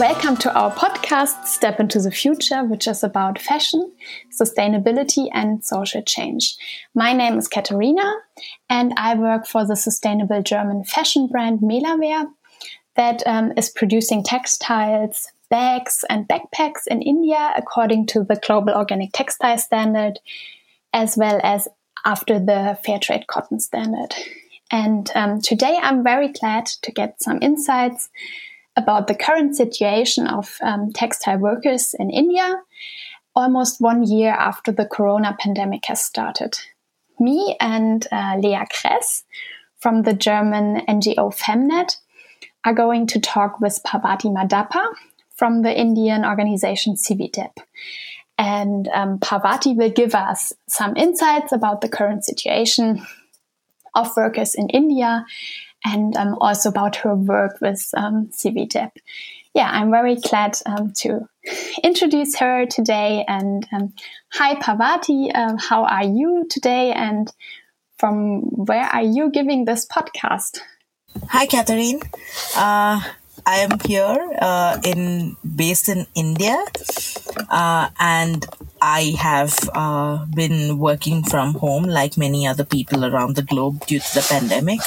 Welcome to our podcast, Step into the Future, which is about fashion, sustainability, and social change. My name is Katharina, and I work for the sustainable German fashion brand Melawear that um, is producing textiles, bags, and backpacks in India according to the Global Organic Textile Standard, as well as after the Fair Trade Cotton Standard. And um, today I'm very glad to get some insights about the current situation of um, textile workers in India, almost one year after the corona pandemic has started. Me and uh, Lea Kress from the German NGO Femnet are going to talk with Parvathi Madappa from the Indian organization CIVIDEP. And um, Parvathi will give us some insights about the current situation of workers in India and um, also about her work with um, CIVIDEP. Yeah, I'm very glad um, to introduce her today. And um, hi, Parvathi, uh, how are you today? And from where are you giving this podcast? Hi, Catherine. Uh, I am here uh, in based in India, uh, and I have uh, been working from home like many other people around the globe due to the pandemic.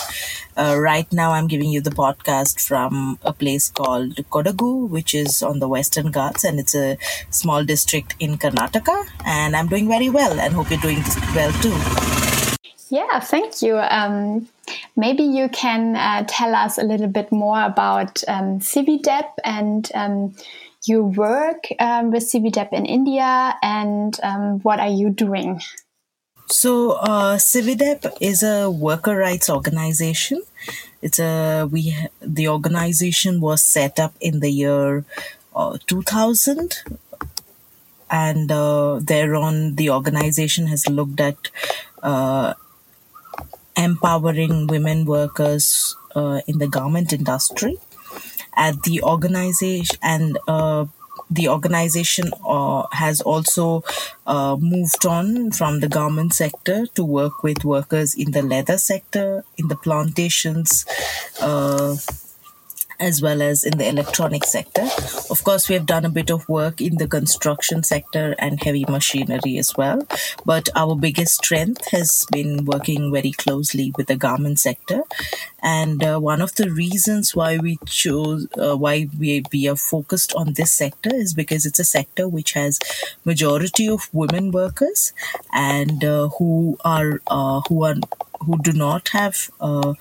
Uh, right now, I'm giving you the podcast from a place called Kodagu, which is on the Western Ghats, and it's a small district in Karnataka. And I'm doing very well, and hope you're doing well too. Yeah, thank you. Um, maybe you can uh, tell us a little bit more about um, CIVIDEP and um, you work um, with CIVIDEP in India and um, what are you doing? So, uh, CIVIDEP is a worker rights organization. It's a we the organization was set up in the year uh, 2000 and uh, thereon the organization has looked at uh, empowering women workers uh, in the garment industry at the organization and uh, the organization uh, has also uh, moved on from the garment sector to work with workers in the leather sector, in the plantations, uh, as well as in the electronic sector. Of course, we have done a bit of work in the construction sector and heavy machinery as well. But our biggest strength has been working very closely with the garment sector. And uh, one of the reasons why we chose, uh, why we, we are focused on this sector is because it's a sector which has majority of women workers and uh, who are uh, who are who do not have uh,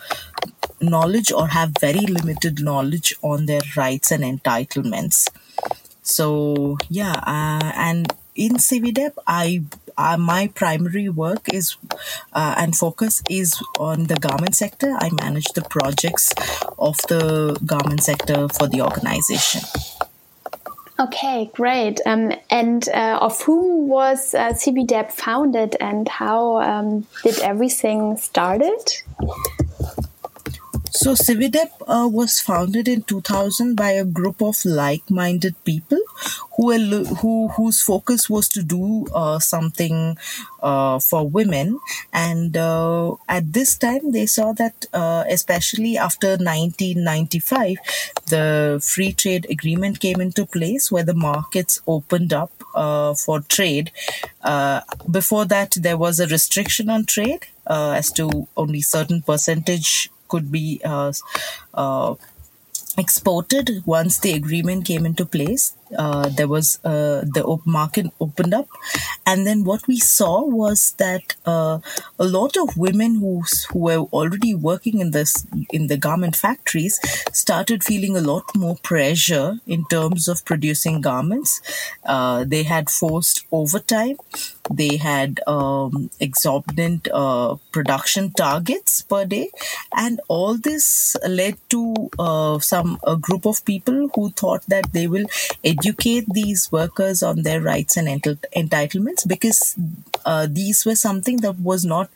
knowledge or have very limited knowledge on their rights and entitlements. So yeah, uh, and in CIVIDEP, I uh, my primary work is uh, and focus is on the garment sector. I manage the projects of the garment sector for the organization. Okay, great. Um, and uh, of whom was uh, CIVIDEP founded, and how um, did everything started? So CIVIDEP uh, was founded in 2000 by a group of like-minded people who who whose focus was to do uh, something uh, for women, and uh, at this time they saw that, uh, especially after 1995, the free trade agreement came into place where the markets opened up uh, for trade. before that, there was a restriction on trade as to only certain percentage could be uh, uh, exported once the agreement came into place uh, there was uh, the op- market opened up, and then what we saw was that uh, a lot of women who who were already working in this in the garment factories started feeling a lot more pressure in terms of producing garments. Uh, they had forced overtime. They had um, exorbitant uh, production targets per day, and all this led to uh, some a group of people who thought that they will educate these workers on their rights and entitlements because uh, these were something that was not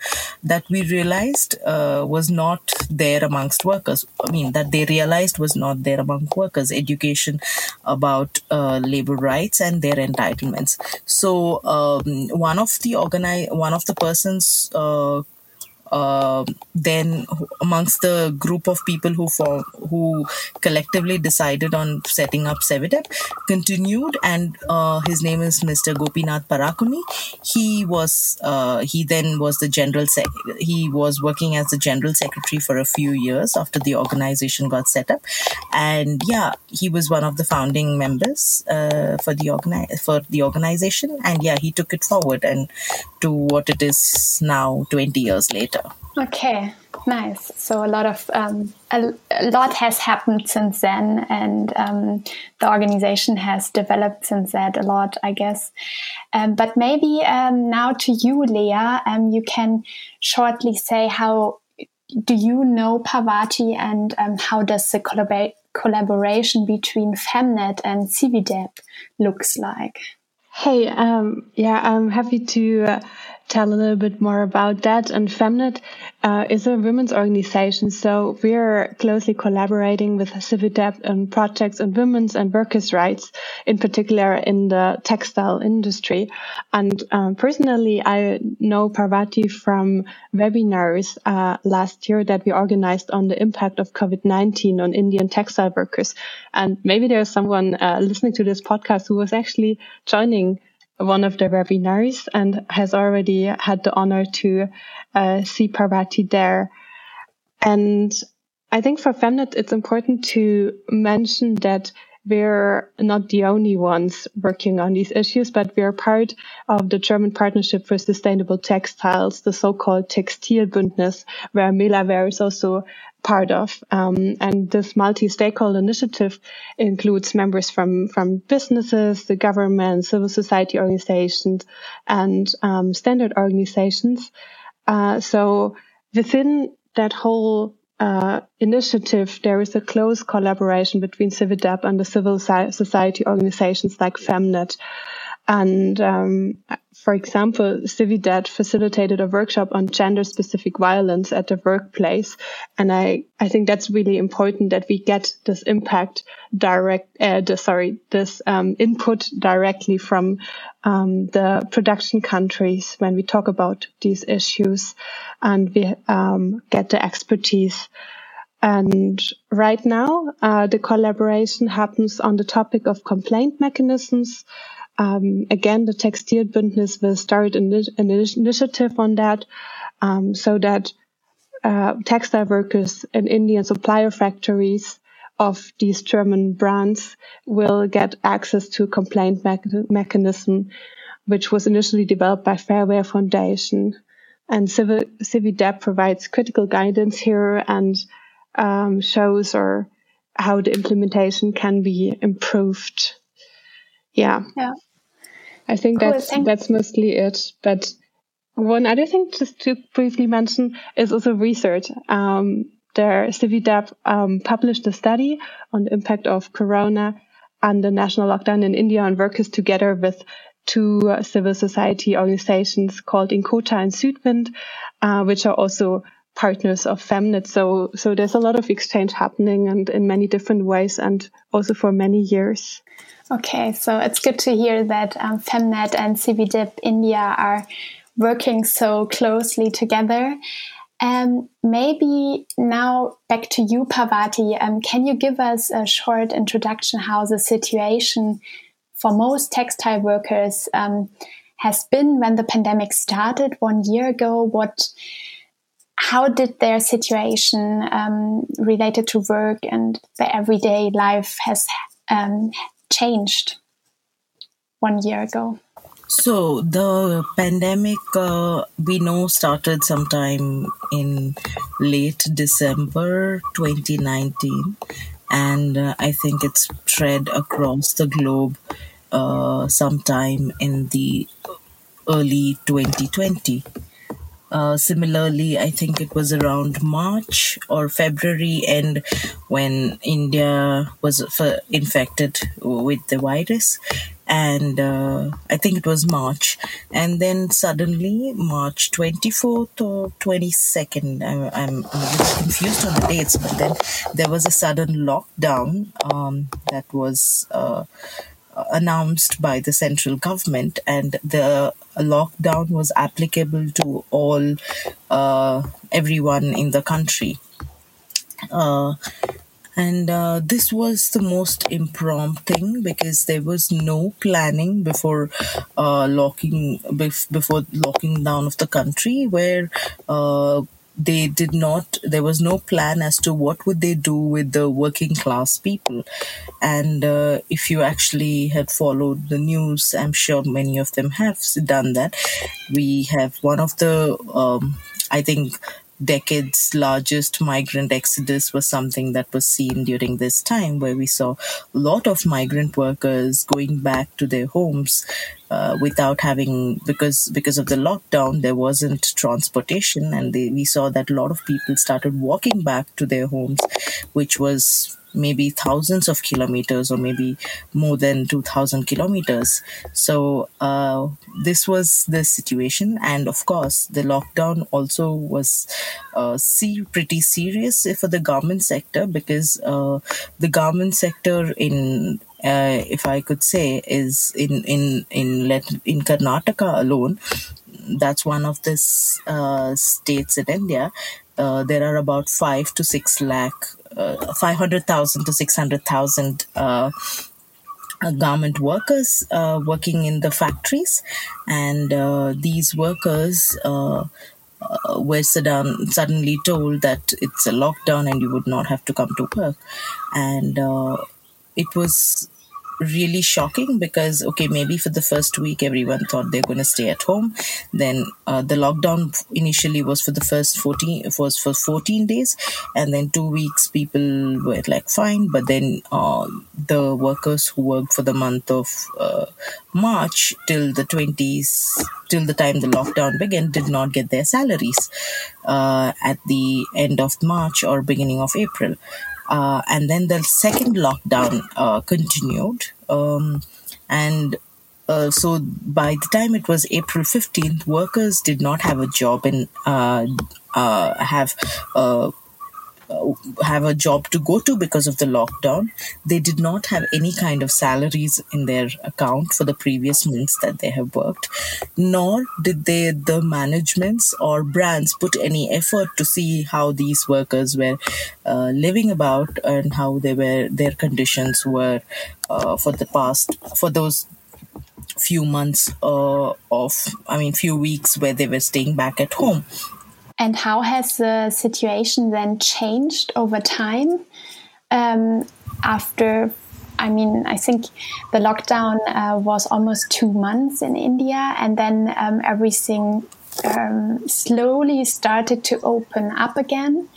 that we realized uh, was not there amongst workers. I mean that they realized was not there among workers education about uh, labor rights and their entitlements. So um, one of the organize one of the persons uh, then amongst the group of people who form, who collectively decided on setting up Cividep, continued, and uh, his name is Mr. Gopinath Parakuni. He was uh, he then was the general sec- he was working as the general secretary for a few years after the organization got set up, and yeah, he was one of the founding members uh, for the organi- for the organization, and yeah, he took it forward and to what it is now, twenty years later. Okay, nice. So a lot of um, a, a, lot has happened since then, and um, the organization has developed since that a lot, I guess. Um, but maybe um, now to you, Lea, um, you can shortly say how do you know Parvathi, and um, how does the collabor collaboration between Femnet and Cividep looks like? Hey, yeah, I'm happy to. Uh, tell a little bit more about that. And Femnet uh, is a women's organization, so we're closely collaborating with Cividep on projects on women's and workers' rights, in particular in the textile industry. And um, personally, I know Parvathi from webinars uh, last year that we organized on the impact of COVID-19 on Indian textile workers. And maybe there's someone uh, listening to this podcast who was actually joining one of the webinars and has already had the honor to uh, see Parvathi there. And I think for Femnet, it's important to mention that we're not the only ones working on these issues, but we're part of the German Partnership for Sustainable Textiles, the so-called Textilbündnis, where Melawear is also part of. Um, and this multi-stakeholder initiative includes members from, from businesses, the government, civil society organizations, and um, standard organizations. Uh, so within that whole uh, initiative, there is a close collaboration between Cividep and the civil society organizations like Femnet. And um, for example, Cividep facilitated a workshop on gender specific violence at the workplace. And I, I think that's really important that we get this impact direct, uh, the, sorry, this um, input directly from um, the production countries when we talk about these issues and we um, get the expertise. And right now, uh, the collaboration happens on the topic of complaint mechanisms um, again, the Textile Textilbündnis will start an, an initiative on that um, so that uh, textile workers in Indian supplier factories of these German brands will get access to a complaint me mechanism, which was initially developed by Fairwear Foundation. And Cividep provides critical guidance here and um, shows or how the implementation can be improved. Yeah. Yeah. I think cool, that's that's mostly it. But one other thing just to briefly mention is also research. Um, there, Cividep um, published a study on the impact of Corona and the national lockdown in India on workers together with two uh, civil society organizations called Inkota and Südwind, uh, which are also partners of Femnet. So, so there's a lot of exchange happening and in many different ways and also for many years. Okay, so it's good to hear that um, Femnet and Cividep India are working so closely together. Um, maybe now back to you, Parvathi. Um, can you give us a short introduction how the situation for most textile workers um, has been when the pandemic started one year ago? What, how did their situation um, related to work and their everyday life has um, changed one year ago? So the pandemic, uh, we know, started sometime in late December 2019, and uh, I think it spread across the globe uh, sometime in the early 2020. Uh, similarly, I think it was around March or February end when India was infected with the virus. And uh, I think it was March. And then suddenly, March 24th or 22nd, I, I'm, I'm confused on the dates, but then there was a sudden lockdown um, that was. Uh, announced by the central government, and the lockdown was applicable to all uh, everyone in the country. Uh, and uh, this was the most impromptu thing because there was no planning before uh, locking bef- before locking down of the country where uh, they did not there was no plan as to what would they do with the working class people. And uh, if you actually had followed the news i'm sure many of them have done that. We have one of the um, i think decades largest migrant exodus was something that was seen during this time where we saw a lot of migrant workers going back to their homes uh, without having because because of the lockdown there wasn't transportation. And they, we saw that a lot of people started walking back to their homes which was maybe thousands of kilometers or maybe more than 2000 kilometers. So uh, this was the situation. And of course the lockdown also was uh, see pretty serious for the garment sector because uh, the garment sector in uh, if I could say, is in in in let in Karnataka alone. That's one of the uh, states in India. Uh, there are about five to six lakh, uh, five hundred thousand to six hundred thousand. Uh, uh, garment workers working in the factories, and these workers uh, were sudden, suddenly told that it's a lockdown and you would not have to come to work. And uh, it was really shocking because okay maybe for the first week everyone thought they're going to stay at home. Then uh, the lockdown initially was for the first 14 it was for 14 days. And then two weeks people were like fine. But then uh, the workers who worked for the month of uh, march till the 20s till the time the lockdown began did not get their salaries uh, at the end of march or beginning of april uh, and then the second lockdown uh, continued. Um, and uh, so by the time it was April 15th, workers did not have a job and uh, uh, have uh, have a job to go to because of the lockdown. They did not have any kind of salaries in their account for the previous months that they have worked, nor did they, the managements or brands, put any effort to see how these workers were uh, living about and how they were their conditions were uh, for the past for those few months uh, of i mean few weeks where they were staying back at home and how has the situation then changed over time um, after? I mean, I think the lockdown uh, was almost two months in India, and then um, everything um, slowly started to open up again.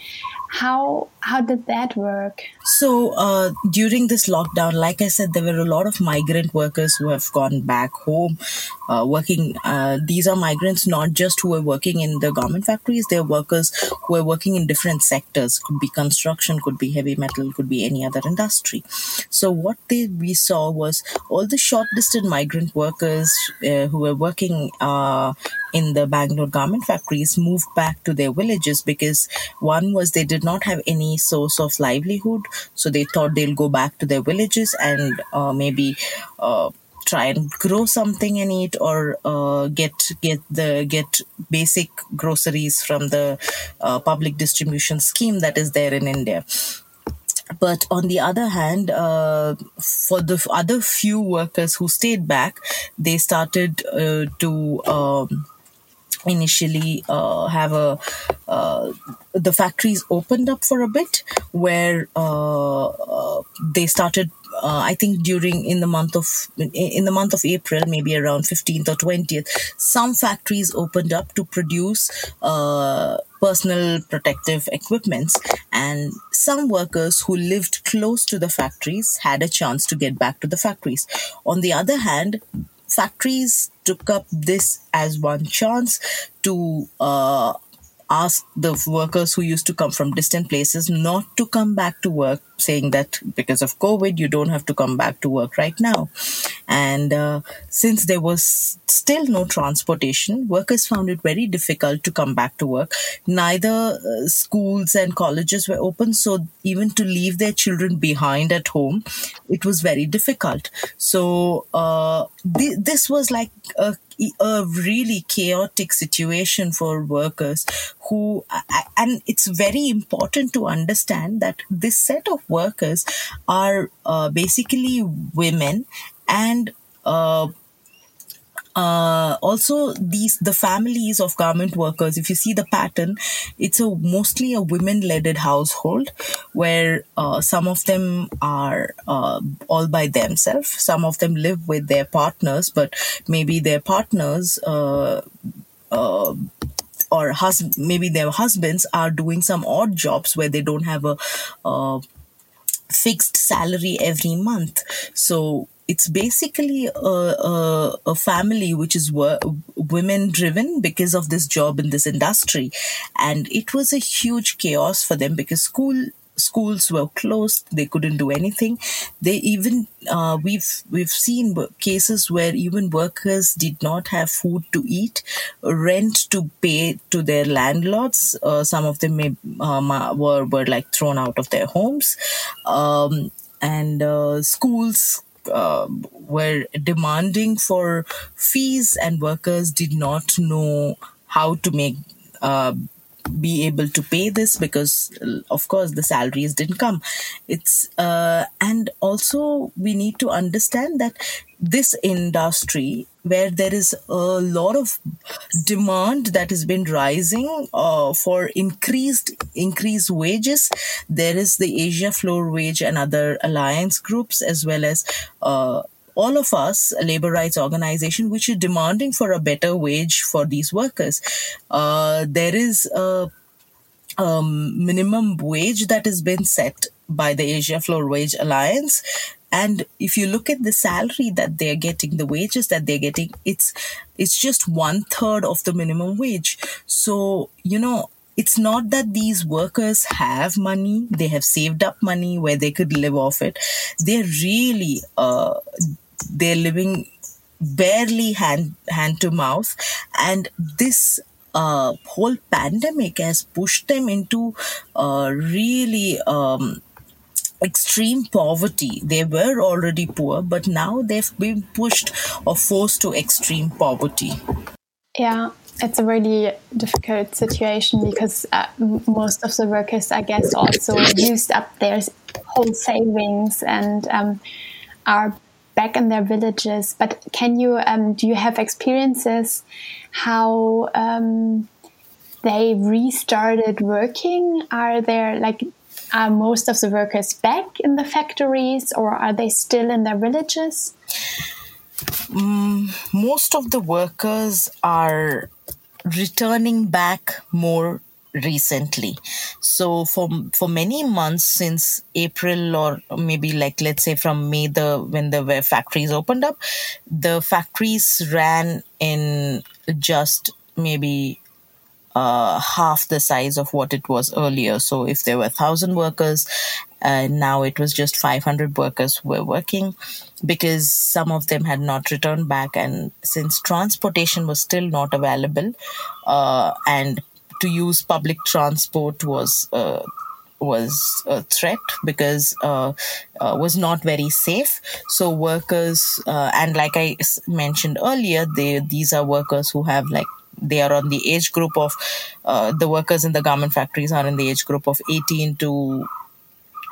How how did that work? So uh, during this lockdown, like I said, there were a lot of migrant workers who have gone back home, uh, working. Uh, these are migrants not just who are working in the garment factories; they're workers who are working in different sectors. Could be construction, could be heavy metal, could be any other industry. So what they we saw was all the short distance migrant workers uh, who were working uh, in the Bangalore garment factories moved back to their villages because one was they did not have any source of livelihood, so they thought they'll go back to their villages and uh, maybe. Uh, try and grow something in it or uh, get get the get basic groceries from the uh, public distribution scheme that is there in India but on the other hand, uh, for the other few workers who stayed back, they started uh, to um, initially uh, have a uh, the factories opened up for a bit where uh, uh they started uh, I think during in the month of in the month of April, maybe around 15th or 20th, some factories opened up to produce uh, personal protective equipments, and some workers who lived close to the factories had a chance to get back to the factories. On the other hand, factories took up this as one chance to uh, ask the workers who used to come from distant places not to come back to work saying that because of COVID, you don't have to come back to work right now. And uh, since there was still no transportation, workers found it very difficult to come back to work. Neither uh, schools and colleges were open, so even to leave their children behind at home, it was very difficult. So uh, th- this was like a a really chaotic situation for workers who and it's very important to understand that this set of workers are uh, basically women and uh, uh, also these the families of garment workers. If you see the pattern it's a mostly a women led household where uh, some of them are uh, all by themselves. Some of them live with their partners but maybe their partners uh, uh, or hus- maybe their husbands are doing some odd jobs where they don't have a uh, fixed salary every month so it's basically a, a, a family which is women driven because of this job in this industry. And it was a huge chaos for them because school schools were closed they couldn't do anything. They even uh, we've we've seen cases where even workers did not have food to eat rent to pay to their landlords. Uh, some of them may, um, were were like thrown out of their homes. Um, and uh, schools uh, were demanding for fees, and workers did not know how to make uh, be able to pay this because of course the salaries didn't come. It's uh, and also we need to understand that this industry where there is a lot of demand that has been rising uh, for increased increased wages there is the asia floor wage and other alliance groups as well as uh, all of us, labor rights organization, which is demanding for a better wage for these workers. Uh, there is a um, minimum wage that has been set by the Asia Floor Wage Alliance. And if you look at the salary that they're getting, the wages that they're getting, it's it's just one third of the minimum wage. So, you know, it's not that these workers have money, they have saved up money where they could live off it. They're really uh, they're living barely hand hand to mouth and this uh, whole pandemic has pushed them into uh, really um, extreme poverty. They were already poor, but now they've been pushed or forced to extreme poverty. Yeah, it's a really difficult situation because uh, most of the workers, I guess, also used up their whole savings and um, are back in their villages. But can you um, do you have experiences how um, they restarted working? Are there like are most of the workers back in the factories, or are they still in their villages? Mm, most of the workers are returning back more recently so for for many months since april or maybe like let's say from may the when the factories opened up the factories ran in just maybe uh, half the size of what it was earlier. So if there were 1,000 workers, uh, now it was just 500 workers were working because some of them had not returned back. And since transportation was still not available uh, and to use public transport was uh, was a threat because uh, uh, was not very safe. So workers uh, and like I mentioned earlier, they these are workers who have like they are on the age group of uh, the workers in the garment factories are in the age group of 18 to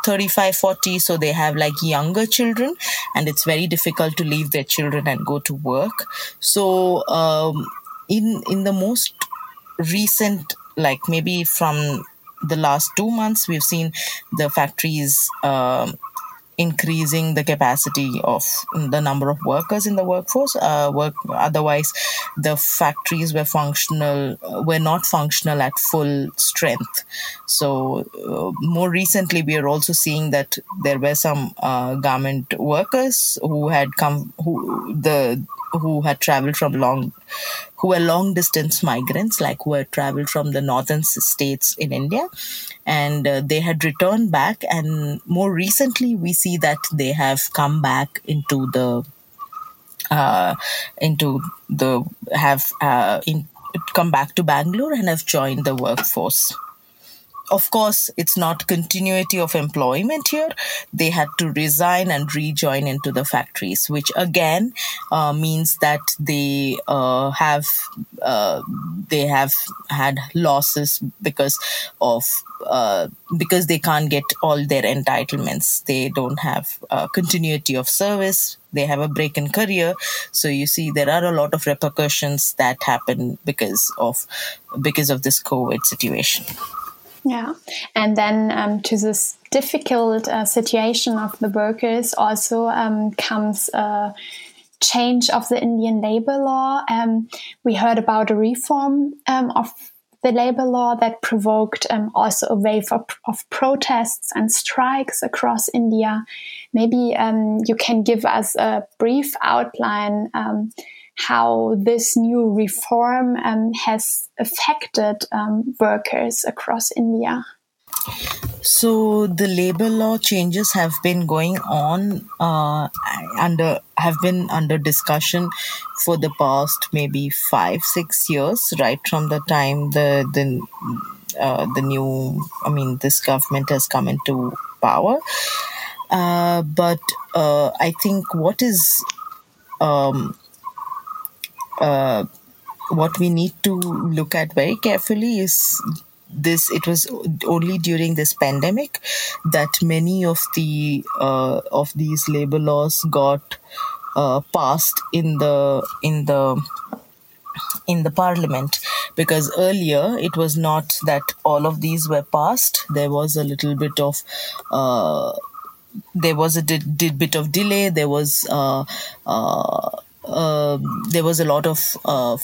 35 40 so they have like younger children and it's very difficult to leave their children and go to work so um, in in the most recent like maybe from the last two months we've seen the factories um, increasing the capacity of the number of workers in the workforce. Uh, work otherwise, the factories were functional were not functional at full strength. So uh, more recently, we are also seeing that there were some uh, garment workers who had come who the who had traveled from long who were long distance migrants, like who had traveled from the northern states in India. And uh, they had returned back. And more recently, we see that they have come back into the uh, into the have uh, in, come back to Bangalore and have joined the workforce of course, it's not continuity of employment here. They had to resign and rejoin into the factories, which again uh, means that they uh, have uh, they have had losses because of uh, because they can't get all their entitlements. They don't have continuity of service. They have a break in career. So you see, there are a lot of repercussions that happen because of because of this COVID situation. Yeah, and then um, to this difficult uh, situation of the workers also um, comes a change of the Indian labor law. Um, we heard about a reform um, of the labor law that provoked um, also a wave of, of, protests and strikes across India. Maybe um, you can give us a brief outline how this new reform um, has affected um, workers across India. So the labor law changes have been going on uh, under have been under discussion for the past maybe five six years, right from the time the the uh, the new I mean this government has come into power. Uh, but uh, I think what is um, uh, what we need to look at very carefully is this it was only during this pandemic that many of the uh, of these labor laws got uh, passed in the in the in the parliament. Because earlier it was not that all of these were passed. There was a little bit of uh, there was a did, did bit of delay. There was uh, uh, there was a lot of uh,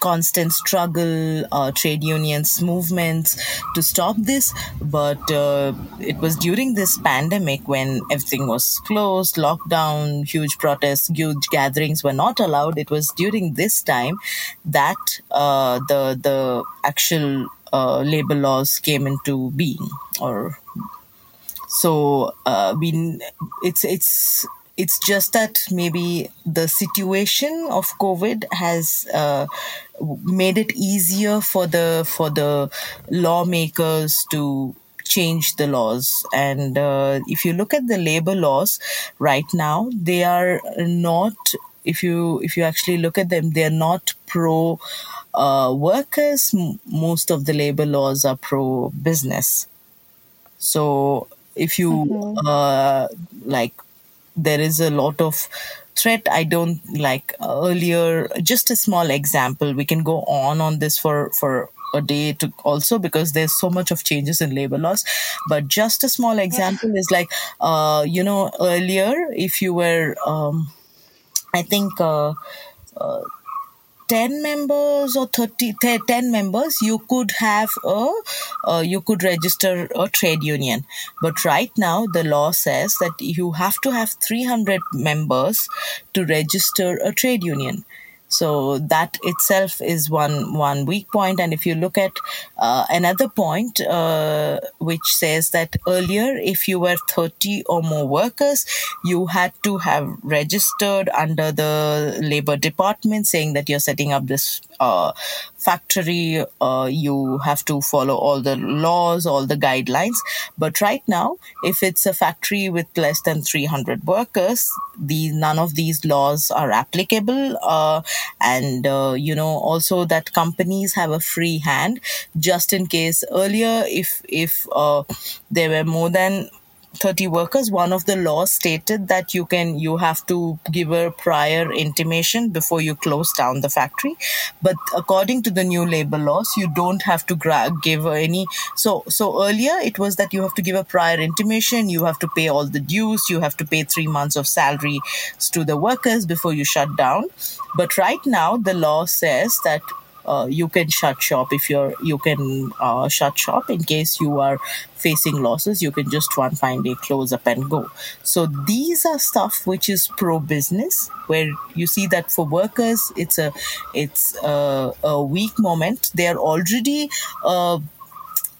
constant struggle, uh, trade unions movements to stop this. But uh, it was during this pandemic when everything was closed, lockdown, huge protests, huge gatherings were not allowed. It was during this time that uh, the the actual uh, labor laws came into being, or so uh, we it's it's it's just that maybe the situation of COVID has uh, made it easier for the for the lawmakers to change the laws. And uh, if you look at the labor laws right now, they are not. If you if you actually look at them, they are not pro uh, workers. Most of the labor laws are pro business. So if you mm-hmm. uh, like there is a lot of threat. I don't like earlier just a small example we can go on on this for for a day to also because there's so much of changes in labor laws. But just a small example is like uh you know earlier if you were um i think uh, uh 10 members or 30 10 members you could have a uh, you could register a trade union. But right now the law says that you have to have 300 members to register a trade union so that itself is one one weak point. And if you look at uh, another point, uh, which says that earlier, if you were 30 or more workers, you had to have registered under the labor department saying that you're setting up this uh, factory, uh, you have to follow all the laws, all the guidelines. But right now, if it's a factory with less than 300 workers, the none of these laws are applicable. And uh, you know also that companies have a free hand just in case earlier if if uh, there were more than 30 workers one of the laws stated that you can you have to give a prior intimation before you close down the factory. But according to the new labor laws you don't have to gra- give any so so earlier it was that you have to give a prior intimation you have to pay all the dues you have to pay 3 months of salary to the workers before you shut down. But right now the law says that uh, you can shut shop. If you're you can uh, shut shop in case you are facing losses you can just one fine day close up and go. So these are stuff which is pro business where you see that for workers it's a it's a, a weak moment. They are already uh,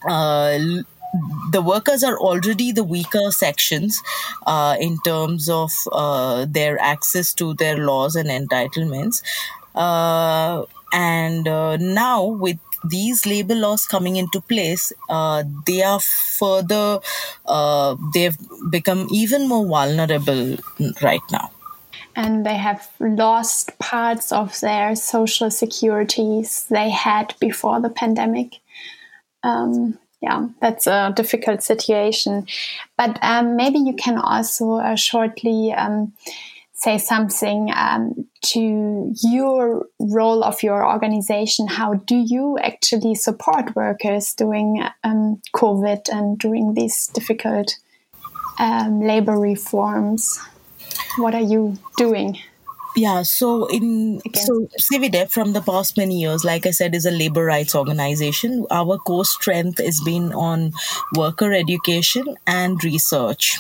uh, the workers are already the weaker sections uh, in terms of uh, their access to their laws and entitlements. Uh, and uh, now, with these labor laws coming into place, uh, they are further, uh, they've become even more vulnerable right now. And they have lost parts of their social securities they had before the pandemic. Um, yeah, that's a difficult situation. But um, maybe you can also uh, shortly um, say something um, to your role of your organization. How do you actually support workers during um, COVID and during these difficult um, labor reforms? What are you doing? Yeah, so in so CIVIDEP from the past many years, like I said, is a labor rights organization. Our core strength has been on worker education and research.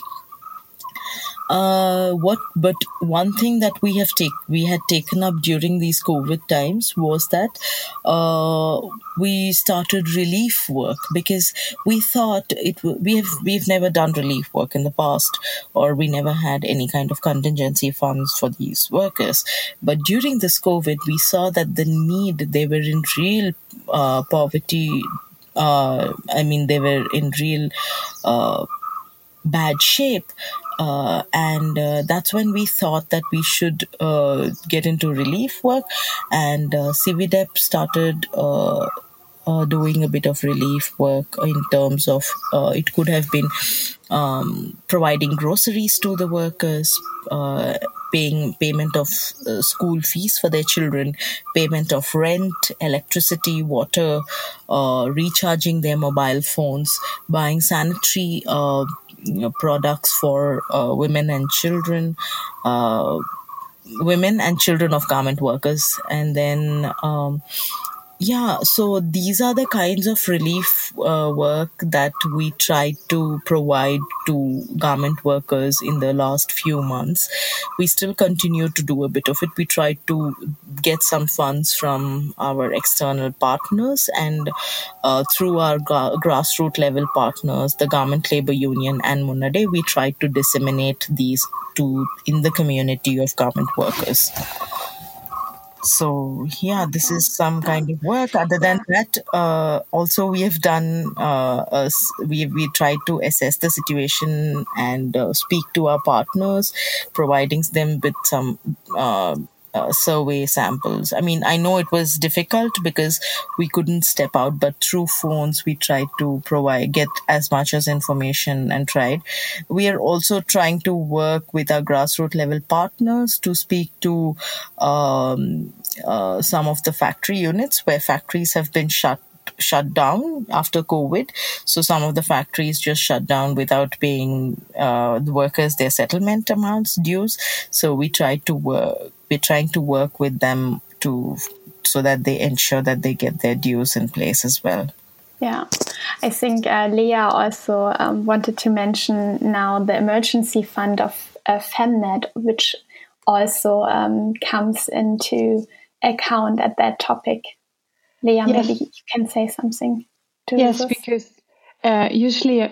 Uh, what but one thing that we have take we had taken up during these covid times was that uh, we started relief work because we thought it we have we've never done relief work in the past or we never had any kind of contingency funds for these workers. But during this covid we saw that the need they were in real uh, poverty uh, i mean they were in real uh, bad shape uh, and uh, that's when we thought that we should uh, get into relief work. And uh, CIVIDEP started uh, uh, doing a bit of relief work in terms of uh, it could have been um, providing groceries to the workers, paying payment of uh, school fees for their children, payment of rent, electricity, water, uh, recharging their mobile phones, buying sanitary uh, you know, products for uh, women and children, uh, women and children of garment workers, and then um, yeah, so these are the kinds of relief uh, work that we tried to provide to garment workers in the last few months. We still continue to do a bit of it. We tried to get some funds from our external partners and uh, through our gra- grassroots level partners, the Garment Labor Union and Munnade, we tried to disseminate these to in the community of garment workers so yeah this is some kind of work. other than that uh, also we have done uh, we we tried to assess the situation and uh, speak to our partners providing them with some uh, survey samples. I mean, I know it was difficult because we couldn't step out, but through phones we tried to provide get as much as information and tried. We are also trying to work with our grassroots level partners to speak to um, uh, some of the factory units where factories have been shut shut down after COVID. So some of the factories just shut down without paying uh, the workers their settlement amounts dues. So we tried to work we're trying to work with them to so that they ensure that they get their dues in place as well. Yeah, I think uh, Lea also um, wanted to mention now the emergency fund of uh, Femnet, which also um, comes into account at that topic. Lea, yes. maybe you can say something. yes, this. because uh, usually, uh,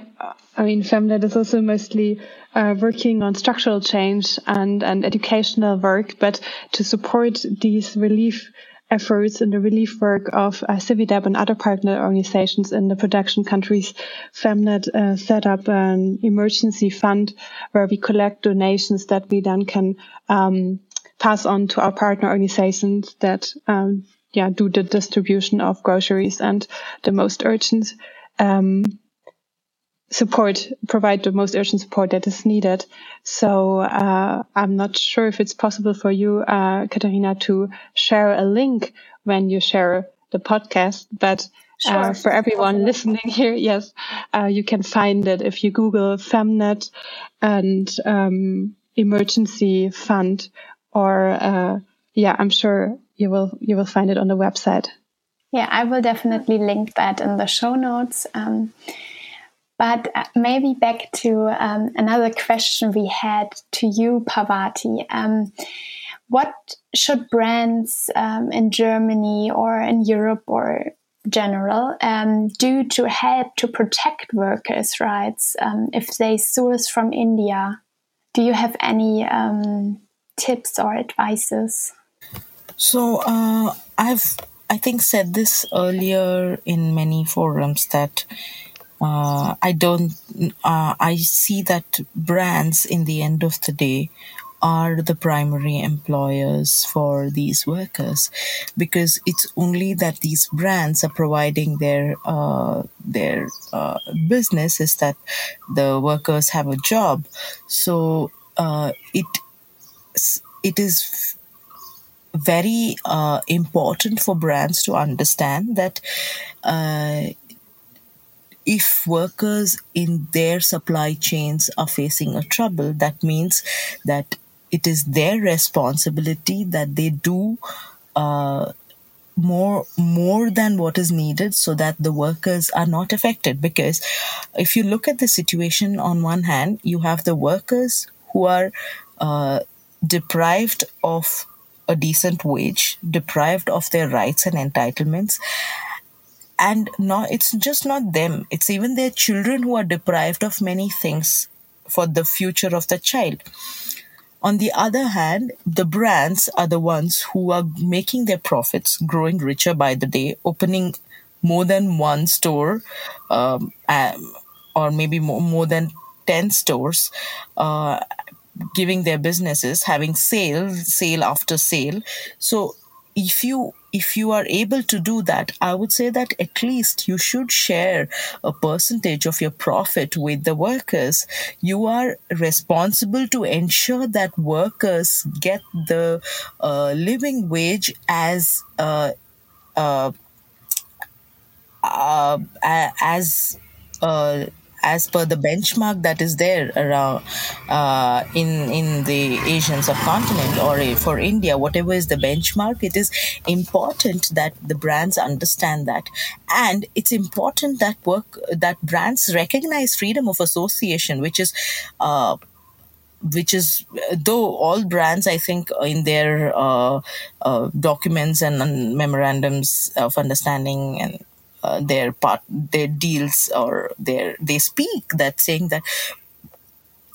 I mean, Femnet is also mostly uh, working on structural change and, and educational work, but to support these relief efforts and the relief work of uh, CIVIDEP and other partner organizations in the production countries, Femnet uh, set up an emergency fund where we collect donations that we then can um, pass on to our partner organizations that um, yeah do the distribution of groceries and the most urgent um, support, provide the most urgent support that is needed. So uh, I'm not sure if it's possible for you, uh, Katharina, to share a link when you share the podcast, but uh, for everyone listening here, yes, uh, you can find it if you Google Femnet and um, emergency fund, or uh, yeah, I'm sure you will you will find it on the website. Yeah, I will definitely link that in the show notes. Um, but uh, maybe back to um, another question we had to you, Parvathi. Um, what should brands um, in Germany or in Europe or general um, do to help to protect workers' rights um, if they source from India? Do you have any tips or advices? So uh, I've I think said this earlier in many forums that uh, I don't uh, I see that brands in the end of the day are the primary employers for these workers because it's only that these brands are providing their uh, their uh, business is that the workers have a job. So uh, it it is very uh, important for brands to understand that uh, if workers in their supply chains are facing a trouble, that means that it is their responsibility that they do uh, more more than what is needed so that the workers are not affected. Because if you look at the situation on one hand you have the workers who are uh, deprived of a decent wage deprived of their rights and entitlements. And not it's just not them. It's even their children who are deprived of many things for the future of the child. On the other hand, the brands are the ones who are making their profits, growing richer by the day, opening more than one store, um, um, or maybe more, more than 10 stores, uh, giving their businesses, having sale, sale after sale. So if you if you are able to do that, I would say that at least you should share a percentage of your profit with the workers. You are responsible to ensure that workers get the uh, living wage as uh, uh, uh as uh, as per the benchmark that is there around uh, in in the Asian subcontinent or for India, whatever is the benchmark, it is important that the brands understand that, and it's important that work that brands recognize freedom of association, which is. Uh, which is though all brands i think in their uh, uh, documents and memorandums of understanding and uh, their part their deals or their they speak that saying that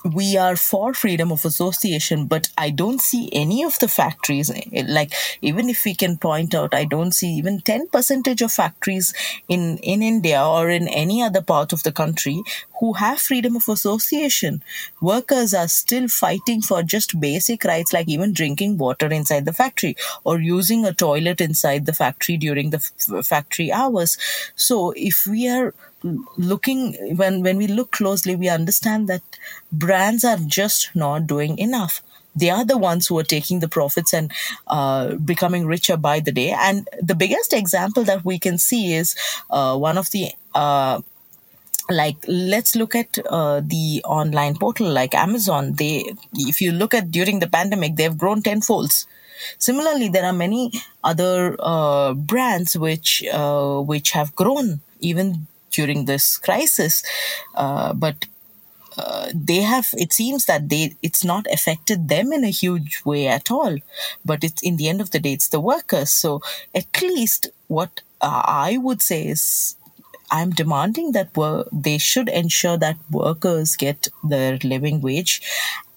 we are for freedom of association, but I don't see any of the factories. Eh, like even if we can point out, I don't see even ten percentage of factories in in India or in any other part of the country who have freedom of association. Workers are still fighting for just basic rights, like even drinking water inside the factory or using a toilet inside the factory during the f- factory hours. So if we are looking when when we look closely we understand that brands are just not doing enough. They are the ones who are taking the profits and uh, becoming richer by the day. And the biggest example that we can see is uh, one of the uh, like let's look at uh, the online portal like amazon. They if you look at during the pandemic they've grown tenfolds. Similarly there are many other uh, brands which uh, which have grown even during this crisis. Uh, but uh, they have it seems that they it's not affected them in a huge way at all. But it's in the end of the day it's the workers. So at least what uh, i would say is i'm demanding that they should ensure that workers get their living wage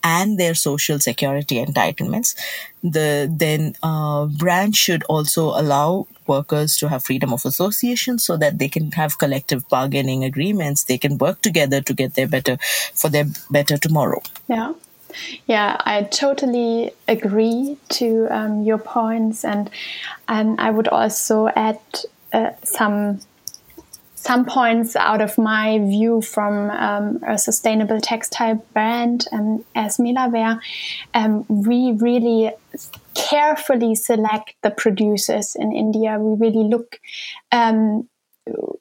and their social security entitlements. The then uh, brand should also allow workers to have freedom of association so that they can have collective bargaining agreements. They can work together to get their better for their better tomorrow. Yeah. Yeah, I totally agree to um, your points, and and I would also add uh, some some points out of my view from um, a sustainable textile brand um, as Milawear. Um, we really carefully select the producers in India. We really look um,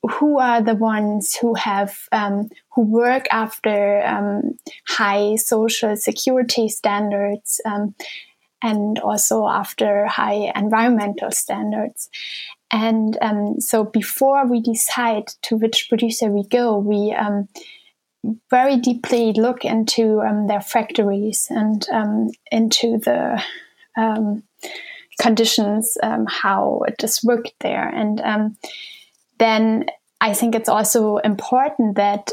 who are the ones who have um, who work after um, high social security standards um, and also after high environmental standards And um, so before we decide to which producer we go, we um, very deeply look into their factories and into the um, conditions, um, how it is worked there. And then I think it's also important that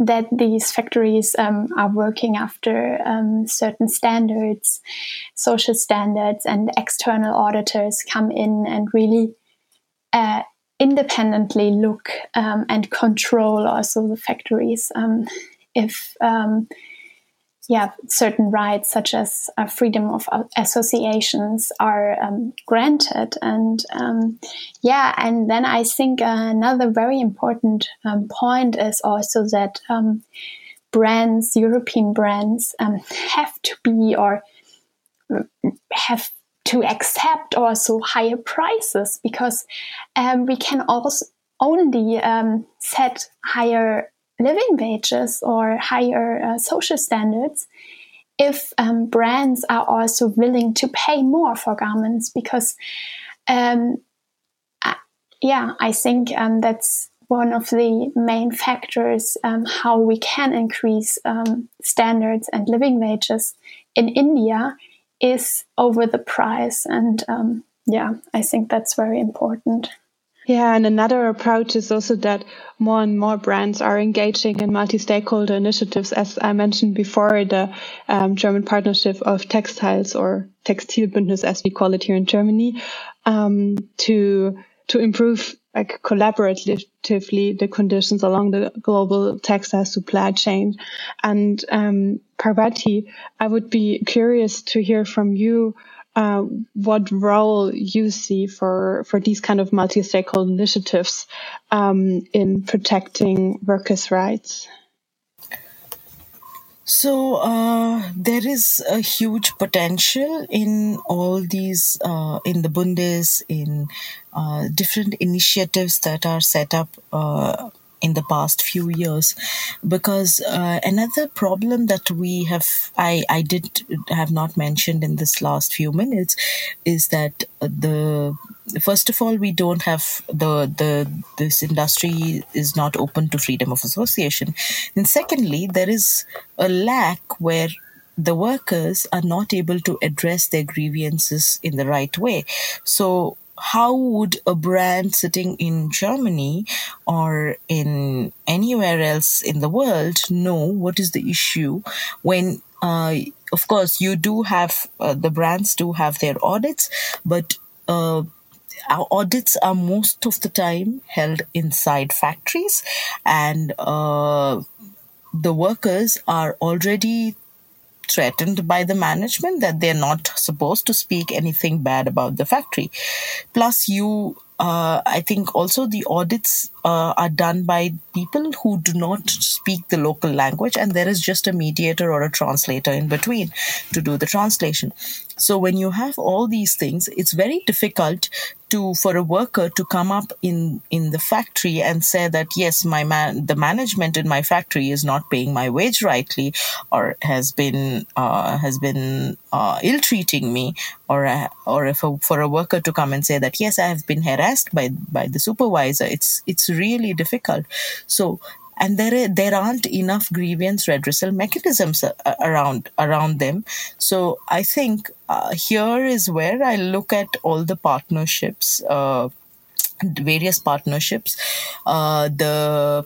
that these factories um, are working after um, certain standards, social standards, and external auditors come in and really uh, independently look um, and control also the factories. Um, if um, yeah, certain rights such as uh, freedom of associations are um, granted, and um, yeah, and then I think another very important um, point is also that um, brands, European brands, um, have to be or have to accept also higher prices because um, we can also only set higher living wages or higher uh, social standards if um, brands are also willing to pay more for garments because um, yeah i think um, that's one of the main factors um, how we can increase um, standards and living wages in india is over the price and um, yeah i think that's very important yeah, and another approach is also that more and more brands are engaging in multi-stakeholder initiatives. As I mentioned before, the um, German partnership of textiles or Textilbündnis, as we call it here in Germany, um, to to improve like collaboratively the conditions along the global textile supply chain. And um, Parvathi, I would be curious to hear from you uh, what role you see for for these kind of multi-stakeholder initiatives um, in protecting workers' rights. So uh, there is a huge potential in all these, uh, in the Bundes, in uh, different initiatives that are set up uh, in the past few years. Because uh, another problem that we have I, I did have not mentioned in this last few minutes is that the first of all we don't have the the this industry is not open to freedom of association. And secondly there is a lack where the workers are not able to address their grievances in the right way. So how would a brand sitting in Germany or in anywhere else in the world know what is the issue when uh, of course you do have uh, the brands do have their audits but uh, our audits are most of the time held inside factories and uh, the workers are already threatened by the management that they're not supposed to speak anything bad about the factory. Plus, you uh, I think also the audits uh, are done by people who do not speak the local language, and there is just a mediator or a translator in between to do the translation. So when you have all these things, it's very difficult to for a worker to come up in in the factory and say that yes my man the management in my factory is not paying my wage rightly or has been uh, has been uh, ill treating me or or if a, for a worker to come and say that yes I have been harassed by by the supervisor it's it's really difficult so and there there aren't enough grievance redressal mechanisms uh, around around them. So I think uh, here is where I look at all the partnerships. Uh, various partnerships uh, the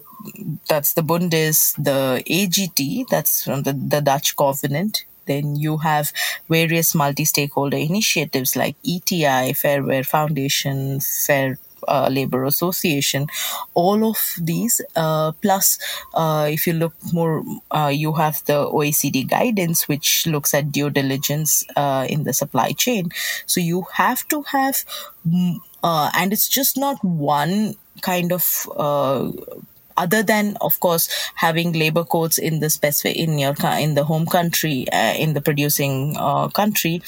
that's the bundes the agt that's from the, the dutch covenant then you have various multi-stakeholder initiatives like eti fair wear foundation fair uh, labor association. All of these uh, plus uh, if you look more uh, you have the oecd guidance which looks at due diligence uh, in the supply chain. So you have to have mm, uh, and it's just not one kind of other than of course having labor codes in the specific in your in the home country in the producing country.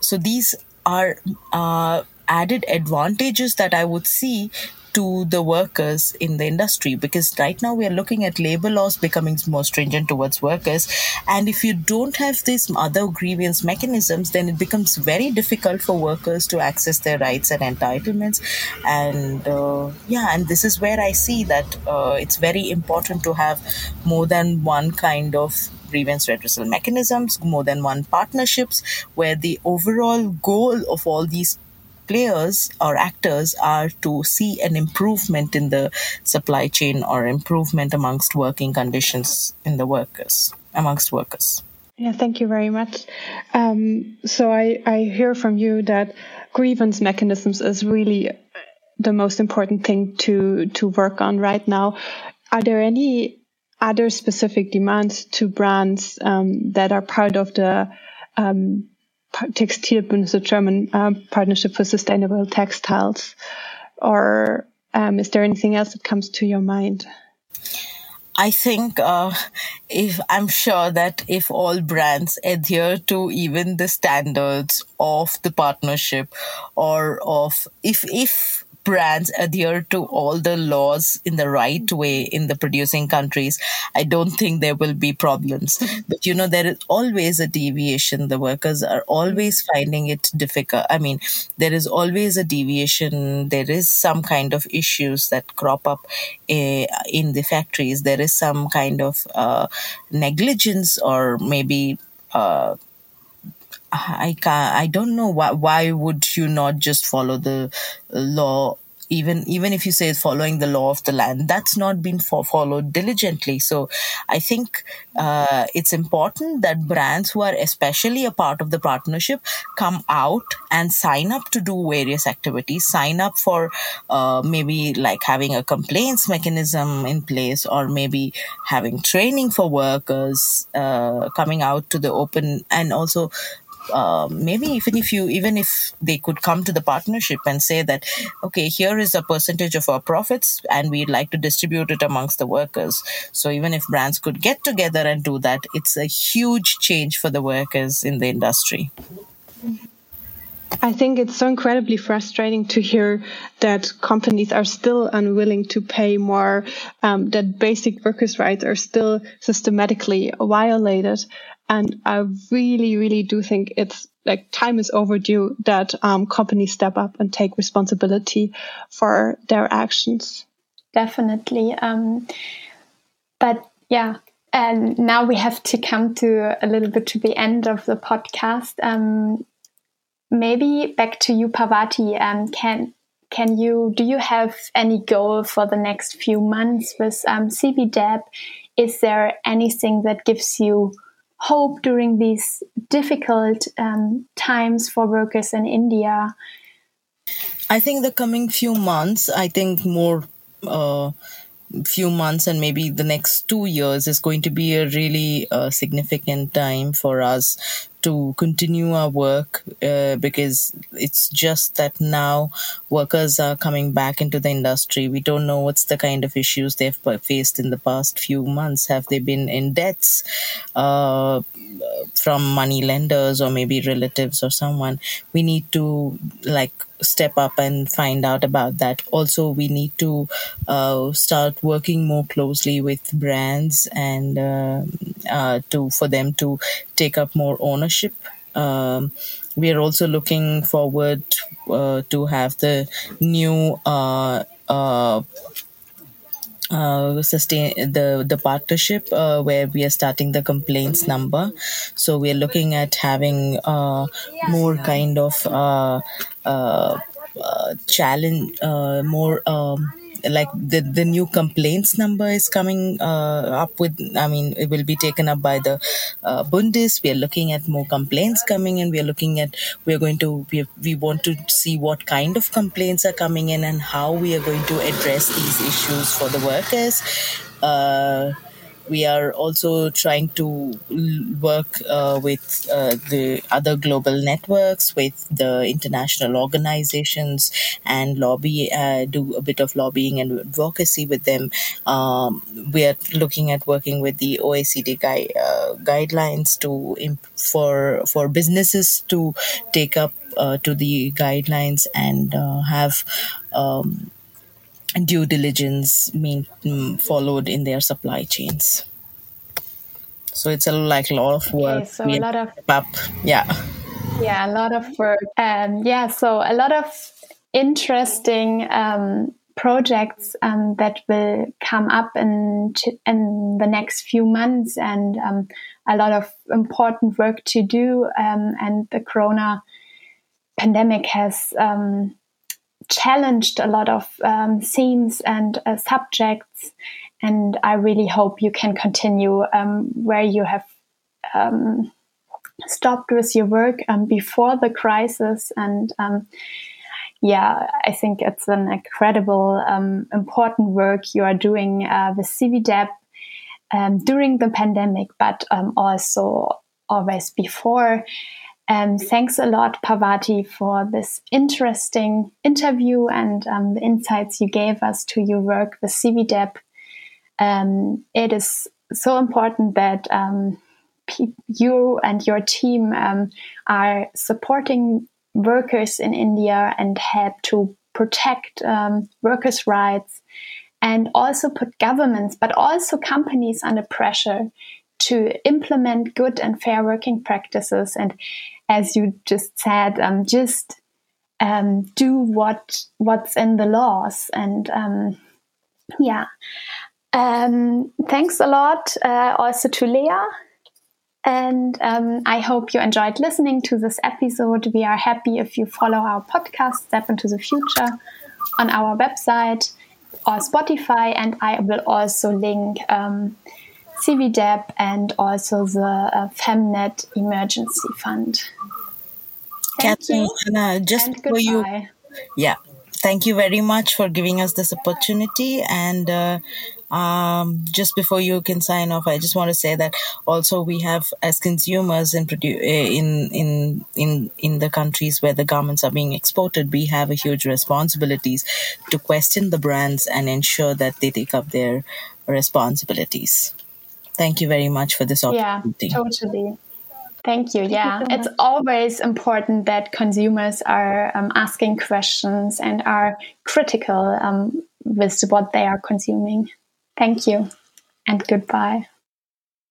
So these are uh, added advantages that I would see to the workers in the industry because right now we are looking at labor laws becoming more stringent towards workers. And if you don't have these other grievance mechanisms then it becomes very difficult for workers to access their rights and entitlements. And uh, yeah and this is where i see that uh, it's very important to have more than one kind of grievance redressal mechanisms more than one partnerships where the overall goal of all these players or actors are to see an improvement in the supply chain or improvement amongst working conditions in the workers amongst workers. Yeah thank you very much. Um, so I, I hear from you that grievance mechanisms is really the most important thing to to work on right now. Are there any other specific demands to brands um, that are part of the um, Textilbündnis, the German uh, Partnership for Sustainable Textiles? Or um, is there anything else that comes to your mind? I think uh, if I'm sure that if all brands adhere to even the standards of the partnership or of if if brands adhere to all the laws in the right way in the producing countries, I don't think there will be problems. but you know, there is always a deviation. The workers are always finding it difficult. I mean, there is always a deviation. There is some kind of issues that crop up uh, in the factories. There is some kind of uh, negligence or maybe uh, I can't, I don't know why, why would you not just follow the law? Even even if you say it's following the law of the land that's not been for, followed diligently. So i think uh, it's important that brands who are especially a part of the partnership come out and sign up to do various activities sign up for uh, maybe like having a complaints mechanism in place or maybe having training for workers uh, coming out to the open and also uh, maybe even if you even if they could come to the partnership and say that okay here is a percentage of our profits and we'd like to distribute it amongst the workers so even if brands could get together and do that it's a huge change for the workers in the industry I think it's so incredibly frustrating to hear that companies are still unwilling to pay more, um, that basic workers' rights are still systematically violated. And I really, really do think it's like time is overdue that um, companies step up and take responsibility for their actions. Definitely. Um, but yeah, and now we have to come to a little bit to the end of the podcast. Um, maybe back to you, Parvathi. Um, can can you do you have any goal for the next few months with um? Is there anything that gives you hope during these difficult um, times for workers in India? I think the coming few months, I think more uh, few months and maybe the next two years is going to be a really uh, significant time for us to continue our work uh, because it's just that now workers are coming back into the industry. We don't know what's the kind of issues they've faced in the past few months. Have they been in debts uh, from money lenders or maybe relatives or someone? We need to like step up and find out about that. Also, we need to uh, start working more closely with brands and uh, uh, to for them to take up more ownership. Um, we are also looking forward uh, to have the new uh, uh, uh, sustain the the partnership uh, where we are starting the complaints number. So we are looking at having uh, more kind of uh, uh, uh, challenge, more. Um, like the the new complaints number is coming uh, up with i mean it will be taken up by the uh, bundes we are looking at more complaints coming in we are looking at we are going to we, we want to see what kind of complaints are coming in and how we are going to address these issues for the workers uh, we are also trying to work uh, with uh, the other global networks, with the international organizations, and lobby, uh, do a bit of lobbying and advocacy with them. Um, we are looking at working with the OECD gui- uh, guidelines to imp- for for businesses to take up uh, to the guidelines and uh, have. Um, due diligence mean, mm, followed in their supply chains. So it's a like a lot of work. Okay, so a lot of up, yeah, yeah, a lot of work. Um, yeah, so a lot of interesting um, projects um, that will come up in in the next few months, and um, a lot of important work to do. Um, and the Corona pandemic has um, challenged a lot of um, themes and uh, subjects, and I really hope you can continue um, where you have stopped with your work before the crisis and yeah, I think it's an incredible, um, important work you are doing uh, with CIVIDEP um, during the pandemic, but um, also always before. And thanks a lot, Parvathi, for this interesting interview and um, the insights you gave us to your work with CIVIDEP. Um, it is so important that um, you and your team are supporting workers in India and help to protect um, workers' rights and also put governments, but also companies under pressure to implement good and fair working practices. And as you just said, um, just um, do what what's in the laws. And um, yeah, um, thanks a lot uh, also to Lea and um, I hope you enjoyed listening to this episode. We are happy if you follow our podcast, Step into the Future, on our website or Spotify. And I will also link um, CIVIDEP and also the uh, Femnet Emergency Fund. Thank Catherine, you. just for you, yeah, thank you very much for giving us this opportunity and. Uh, um, just before you can sign off, I just want to say that also we have, as consumers in produ- eh, in in in in the countries where the garments are being exported, we have a huge responsibilities to question the brands and ensure that they take up their responsibilities. Thank you very much for this opportunity. Yeah, totally. Thank you. Yeah, Thank you so it's always important that consumers are um, asking questions and are critical um, with what they are consuming. Thank you and goodbye.